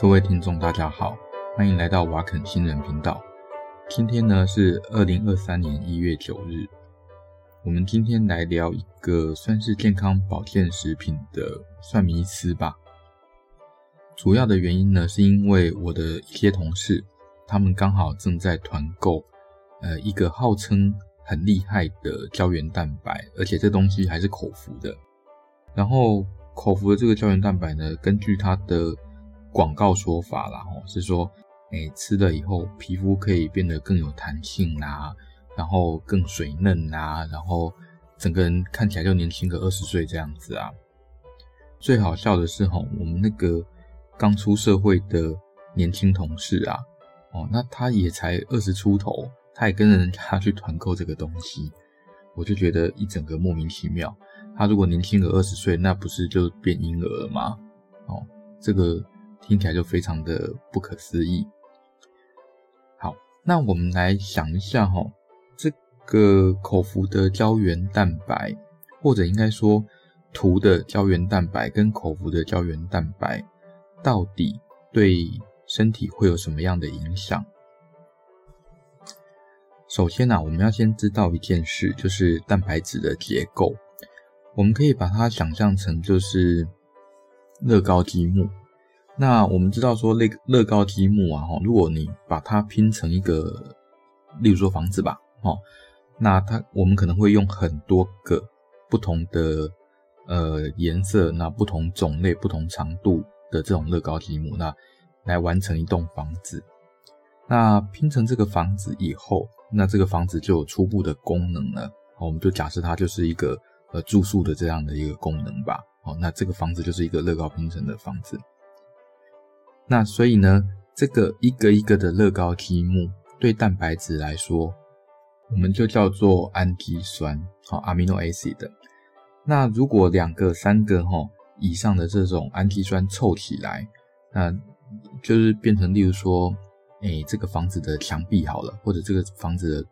各位听众，大家好，欢迎来到瓦肯新人频道。今天呢是二零二三年一月九日，我们今天来聊一个算是健康保健食品的算迷思吧。主要的原因呢，是因为我的一些同事，他们刚好正在团购，呃，一个号称很厉害的胶原蛋白，而且这东西还是口服的。然后口服的这个胶原蛋白呢，根据它的广告说法啦，吼，是说，诶，吃了以后皮肤可以变得更有弹性啊，然后更水嫩啊，然后整个人看起来就年轻个二十岁这样子啊。最好笑的是吼，我们那个刚出社会的年轻同事啊，哦，那他也才二十出头，他也跟着人家去团购这个东西，我就觉得一整个莫名其妙。他如果年轻个二十岁，那不是就变婴儿了吗？哦，这个。听起来就非常的不可思议。好，那我们来想一下哈，这个口服的胶原蛋白，或者应该说涂的胶原蛋白跟口服的胶原蛋白，到底对身体会有什么样的影响？首先呢，我们要先知道一件事，就是蛋白质的结构。我们可以把它想象成就是乐高积木。那我们知道说，乐乐高积木啊，哈，如果你把它拼成一个，例如说房子吧，哦，那它我们可能会用很多个不同的呃颜色，那不同种类、不同长度的这种乐高积木，那来完成一栋房子。那拼成这个房子以后，那这个房子就有初步的功能了。我们就假设它就是一个呃住宿的这样的一个功能吧。哦，那这个房子就是一个乐高拼成的房子。那所以呢，这个一个一个的乐高积木对蛋白质来说，我们就叫做氨基酸，好，amino acid。那如果两个、三个哈以上的这种氨基酸凑起来，那就是变成，例如说，诶，这个房子的墙壁好了，或者这个房子的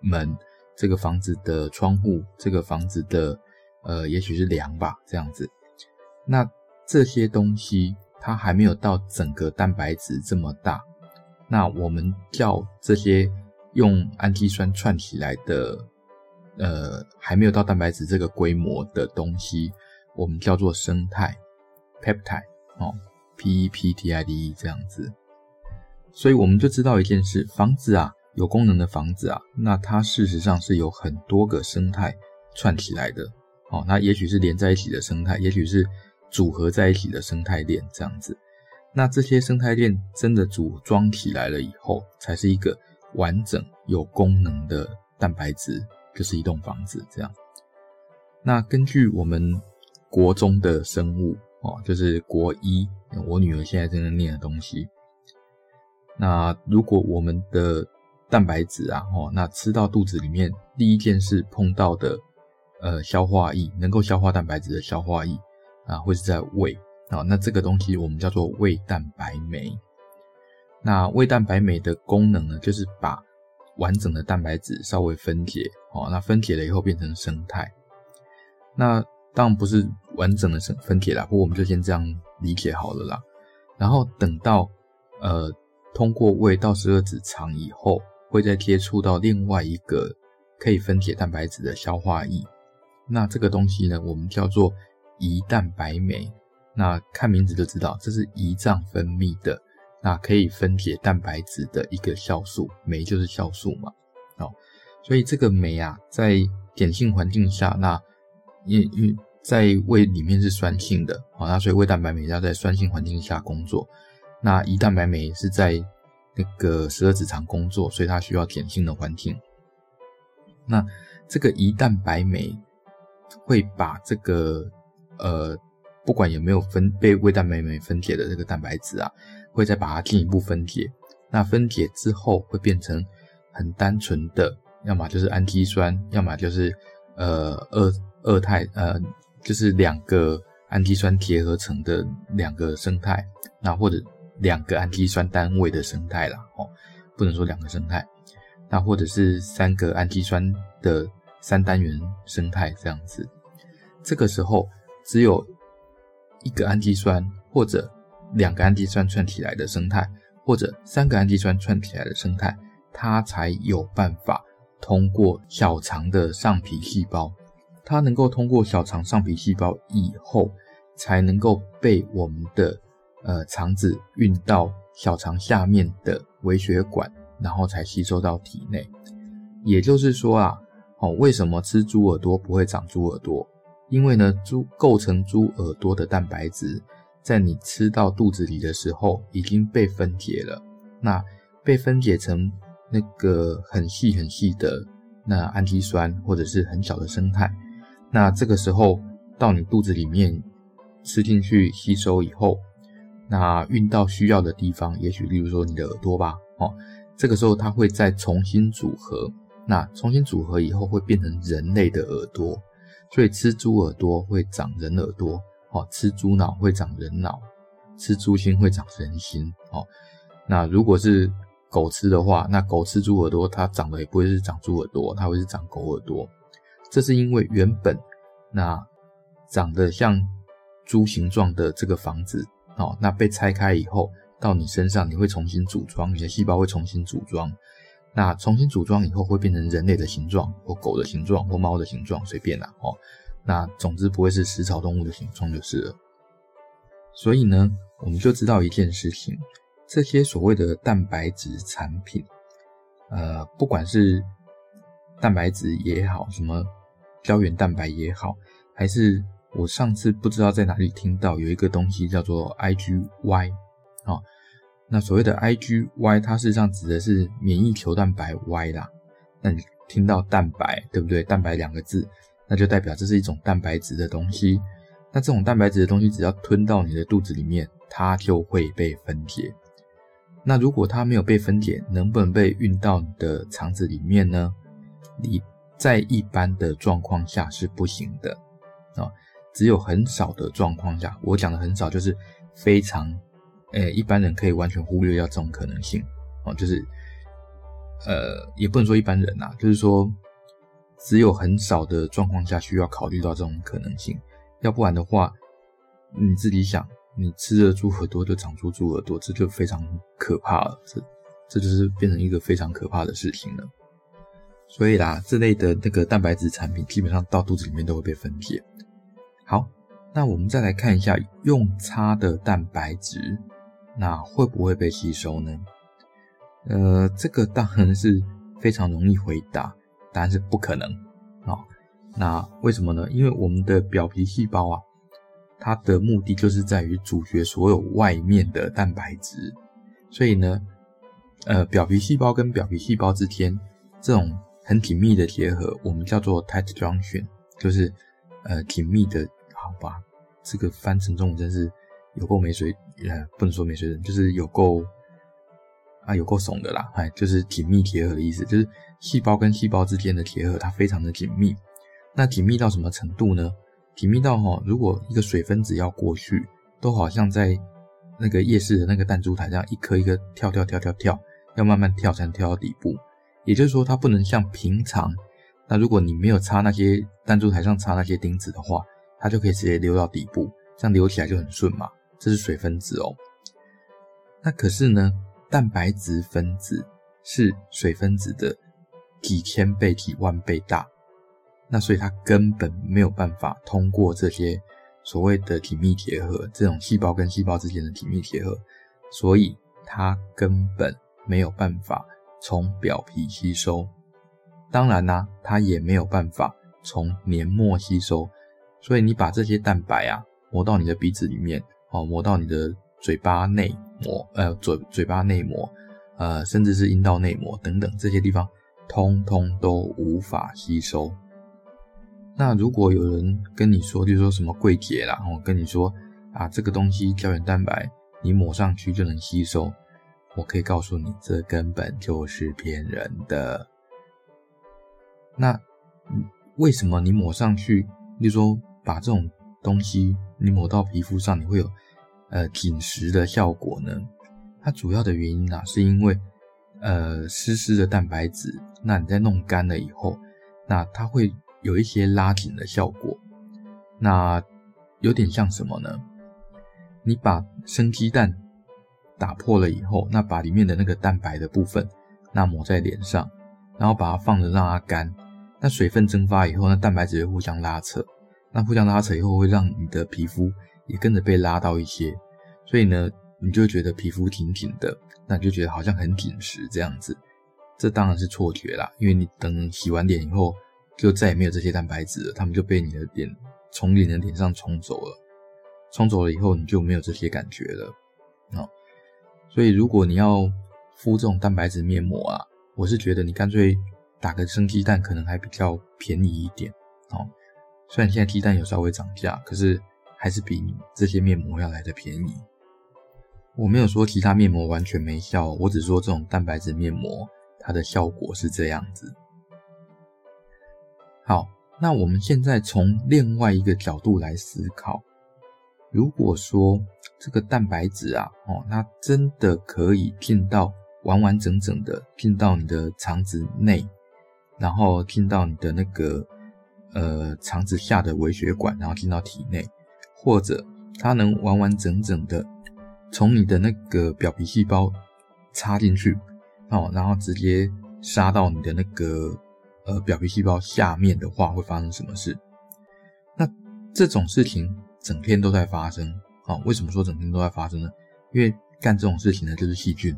门，这个房子的窗户，这个房子的呃，也许是梁吧，这样子。那这些东西。它还没有到整个蛋白质这么大，那我们叫这些用氨基酸串起来的，呃，还没有到蛋白质这个规模的东西，我们叫做生态 （peptide） 哦，p e p t i d e 这样子。所以我们就知道一件事：房子啊，有功能的房子啊，那它事实上是有很多个生态串起来的。哦，那也许是连在一起的生态，也许是。组合在一起的生态链这样子，那这些生态链真的组装起来了以后，才是一个完整有功能的蛋白质，就是一栋房子这样。那根据我们国中的生物哦，就是国一，我女儿现在正在念的东西。那如果我们的蛋白质啊，哦，那吃到肚子里面，第一件事碰到的，呃，消化液，能够消化蛋白质的消化液。啊，会是在胃啊，那这个东西我们叫做胃蛋白酶。那胃蛋白酶的功能呢，就是把完整的蛋白质稍微分解，哦，那分解了以后变成生肽。那当然不是完整的生分解啦，不过我们就先这样理解好了啦。然后等到呃通过胃到十二指肠以后，会再接触到另外一个可以分解蛋白质的消化液。那这个东西呢，我们叫做胰蛋白酶，那看名字就知道，这是胰脏分泌的，那可以分解蛋白质的一个酵素，酶就是酵素嘛，哦，所以这个酶啊，在碱性环境下，那因因在胃里面是酸性的，好，那所以胃蛋白酶要在酸性环境下工作，那胰蛋白酶是在那个十二指肠工作，所以它需要碱性的环境。那这个胰蛋白酶会把这个呃，不管有没有分被胃蛋白酶分解的这个蛋白质啊，会再把它进一步分解。那分解之后会变成很单纯的，要么就是氨基酸，要么就是呃二二肽，呃就是两个氨基酸结合成的两个生态，那或者两个氨基酸单位的生态啦，哦，不能说两个生态，那或者是三个氨基酸的三单元生态这样子。这个时候。只有一个氨基酸或者两个氨基酸串起来的生态，或者三个氨基酸串起来的生态，它才有办法通过小肠的上皮细胞。它能够通过小肠上皮细胞以后，才能够被我们的呃肠子运到小肠下面的微血管，然后才吸收到体内。也就是说啊，哦，为什么吃猪耳朵不会长猪耳朵？因为呢，猪构成猪耳朵的蛋白质，在你吃到肚子里的时候已经被分解了。那被分解成那个很细很细的那氨基酸，或者是很小的生态。那这个时候到你肚子里面吃进去吸收以后，那运到需要的地方，也许例如说你的耳朵吧，哦，这个时候它会再重新组合，那重新组合以后会变成人类的耳朵，所以吃猪耳朵会长人耳朵，哦，吃猪脑会长人脑，吃猪心会长人心，哦，那如果是狗吃的话，那狗吃猪耳朵，它长得也不会是长猪耳朵，它会是长狗耳朵。这是因为原本那长得像猪形状的这个房子，哦，那被拆开以后到你身上，你会重新组装，你的细胞会重新组装。那重新组装以后会变成人类的形状，或狗的形状，或猫的形状，随便啦，哦。那总之不会是食草动物的形状就是了。所以呢，我们就知道一件事情：这些所谓的蛋白质产品，呃，不管是蛋白质也好，什么。胶原蛋白也好，还是我上次不知道在哪里听到有一个东西叫做 IgY 啊、那所谓的 IgY，它事实上指的是免疫球蛋白 Y 啦。那你听到蛋白，对不对？蛋白两个字，那就代表这是一种蛋白质的东西。那这种蛋白质的东西，只要吞到你的肚子里面，它就会被分解。那如果它没有被分解，能不能被运到你的肠子里面呢？你。在一般的状况下是不行的啊，只有很少的状况下，我讲的很少就是非常，诶，一般人可以完全忽略掉这种可能性哦，就是，呃，也不能说一般人呐，就是说，只有很少的状况下需要考虑到这种可能性，要不然的话，你自己想，你吃了猪耳朵就长出猪耳朵，这就非常可怕了，这这就是变成一个非常可怕的事情了。所以啦，这类的那个蛋白质产品基本上到肚子里面都会被分解。好，那我们再来看一下用擦的蛋白质，那会不会被吸收呢？呃，这个当然是非常容易回答，答案是不可能啊。那为什么呢？因为我们的表皮细胞啊，它的目的就是在于阻绝所有外面的蛋白质，所以呢，呃，表皮细胞跟表皮细胞之间这种。很紧密的结合，我们叫做 tight junction，就是呃紧密的，好吧？这个翻成中文真是有够没水，呃，不能说没水准，就是有够啊，有够怂的啦，哎，就是紧密结合的意思，就是细胞跟细胞之间的结合，它非常的紧密。那紧密到什么程度呢？紧密到齁，如果一个水分子要过去，都好像在那个夜市的那个弹珠台上，一颗一颗跳跳跳跳跳，要慢慢跳才能跳到底部。也就是说，它不能像平常，那如果你没有插那些弹珠台上插那些钉子的话，它就可以直接流到底部，这样流起来就很顺嘛。这是水分子哦。那可是呢，蛋白质分子是水分子的几千倍、几万倍大，那所以它根本没有办法通过这些所谓的紧密结合，这种细胞跟细胞之间的紧密结合，所以它根本没有办法。从表皮吸收，当然啦、它也没有办法从黏膜吸收。所以你把这些蛋白啊磨到你的鼻子里面，哦，抹到你的嘴巴内膜，呃，嘴嘴巴内膜，呃，甚至是阴道内膜等等这些地方，通通都无法吸收。那如果有人跟你说，就说什么柜姐啦，然后跟你说啊，这个东西胶原蛋白你抹上去就能吸收。我可以告诉你，这根本就是骗人的。那为什么你抹上去，就说把这种东西你抹到皮肤上，你会有呃紧实的效果呢？它主要的原因啊，是因为呃湿湿的蛋白质，那你在弄干了以后，那它会有一些拉紧的效果。那有点像什么呢？你把生鸡蛋打破了以后，那把里面的那个蛋白的部分，那抹在脸上，然后把它放着让它干。那水分蒸发以后，那蛋白质会互相拉扯，那互相拉扯以后会让你的皮肤也跟着被拉到一些，所以呢，你就会觉得皮肤挺挺的，那你就觉得好像很紧实这样子。这当然是错觉啦，因为你等洗完脸以后，就再也没有这些蛋白质了，它们就被你的脸从你的脸上冲走了，冲走了以后你就没有这些感觉了哦。所以如果你要敷这种蛋白质面膜啊，我是觉得你干脆。打个生鸡蛋可能还比较便宜一点哦，虽然现在鸡蛋有稍微涨价，可是还是比这些面膜要来的便宜。我没有说其他面膜完全没效，我只说这种蛋白质面膜它的效果是这样子。好，那我们现在从另外一个角度来思考，如果说这个蛋白质啊，哦，它真的可以进到完完整整的进到你的肠子内。然后进到你的那个呃肠子下的微血管，然后进到体内，或者它能完完整整的从你的那个表皮细胞插进去，哦，然后直接杀到你的那个呃表皮细胞下面的话，会发生什么事？那这种事情整天都在发生啊，为什么说整天都在发生呢？因为干这种事情呢，就是细菌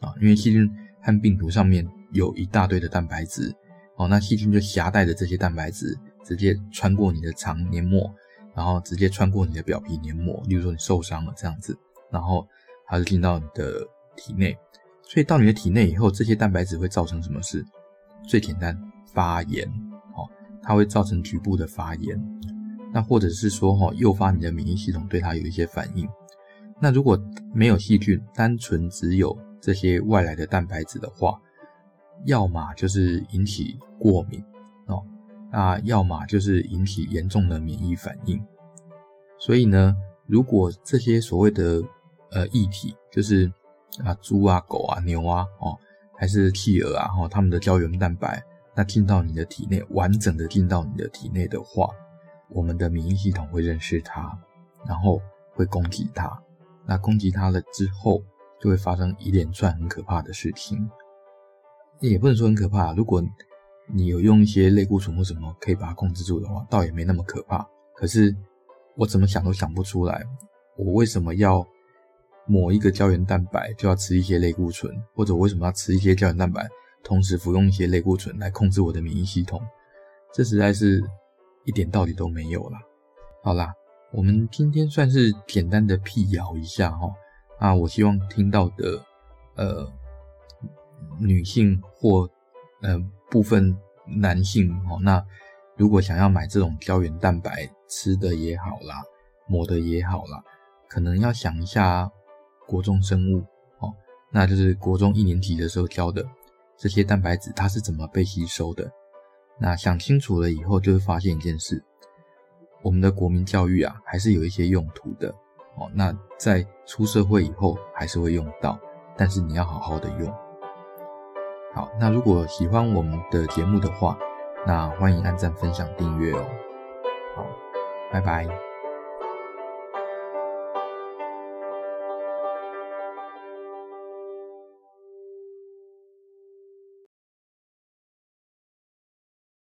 啊，因为细菌和病毒上面有一大堆的蛋白质。哦，那细菌就携带着这些蛋白质，直接穿过你的肠黏膜，然后直接穿过你的表皮黏膜。例如说你受伤了这样子，然后它就进到你的体内。所以到你的体内以后，这些蛋白质会造成什么事？最简单，发炎。哦，它会造成局部的发炎。那或者是说，哈，诱发你的免疫系统对它有一些反应。那如果没有细菌，单纯只有这些外来的蛋白质的话，要么就是引起过敏，那要么就是引起严重的免疫反应。所以呢，如果这些所谓的呃异体，就是啊猪啊狗啊牛啊哦，还是企鹅啊哈，它们的胶原蛋白，那进到你的体内，完整的进到你的体内的话，我们的免疫系统会认识它，然后会攻击它。那攻击它了之后，就会发生一连串很可怕的事情。也不能说很可怕，如果你有用一些类固醇或什么可以把它控制住的话，倒也没那么可怕。可是我怎么想都想不出来，我为什么要抹一个胶原蛋白就要吃一些类固醇，或者我为什么要吃一些胶原蛋白，同时服用一些类固醇来控制我的免疫系统？这实在是一点道理都没有啦。好啦，我们今天算是简单的辟谣一下哈。啊，我希望听到的，呃。女性或呃部分男性哦，那如果想要买这种胶原蛋白吃的也好啦，抹的也好啦，可能要想一下国中生物哦，那就是国中一年级的时候教的这些蛋白质它是怎么被吸收的。那想清楚了以后，就会发现一件事，我们的国民教育啊，还是有一些用途的哦。那在出社会以后还是会用到，但是你要好好的用。好，那如果喜欢我们的节目的话，那欢迎按赞、分享、订阅哦。好，拜拜。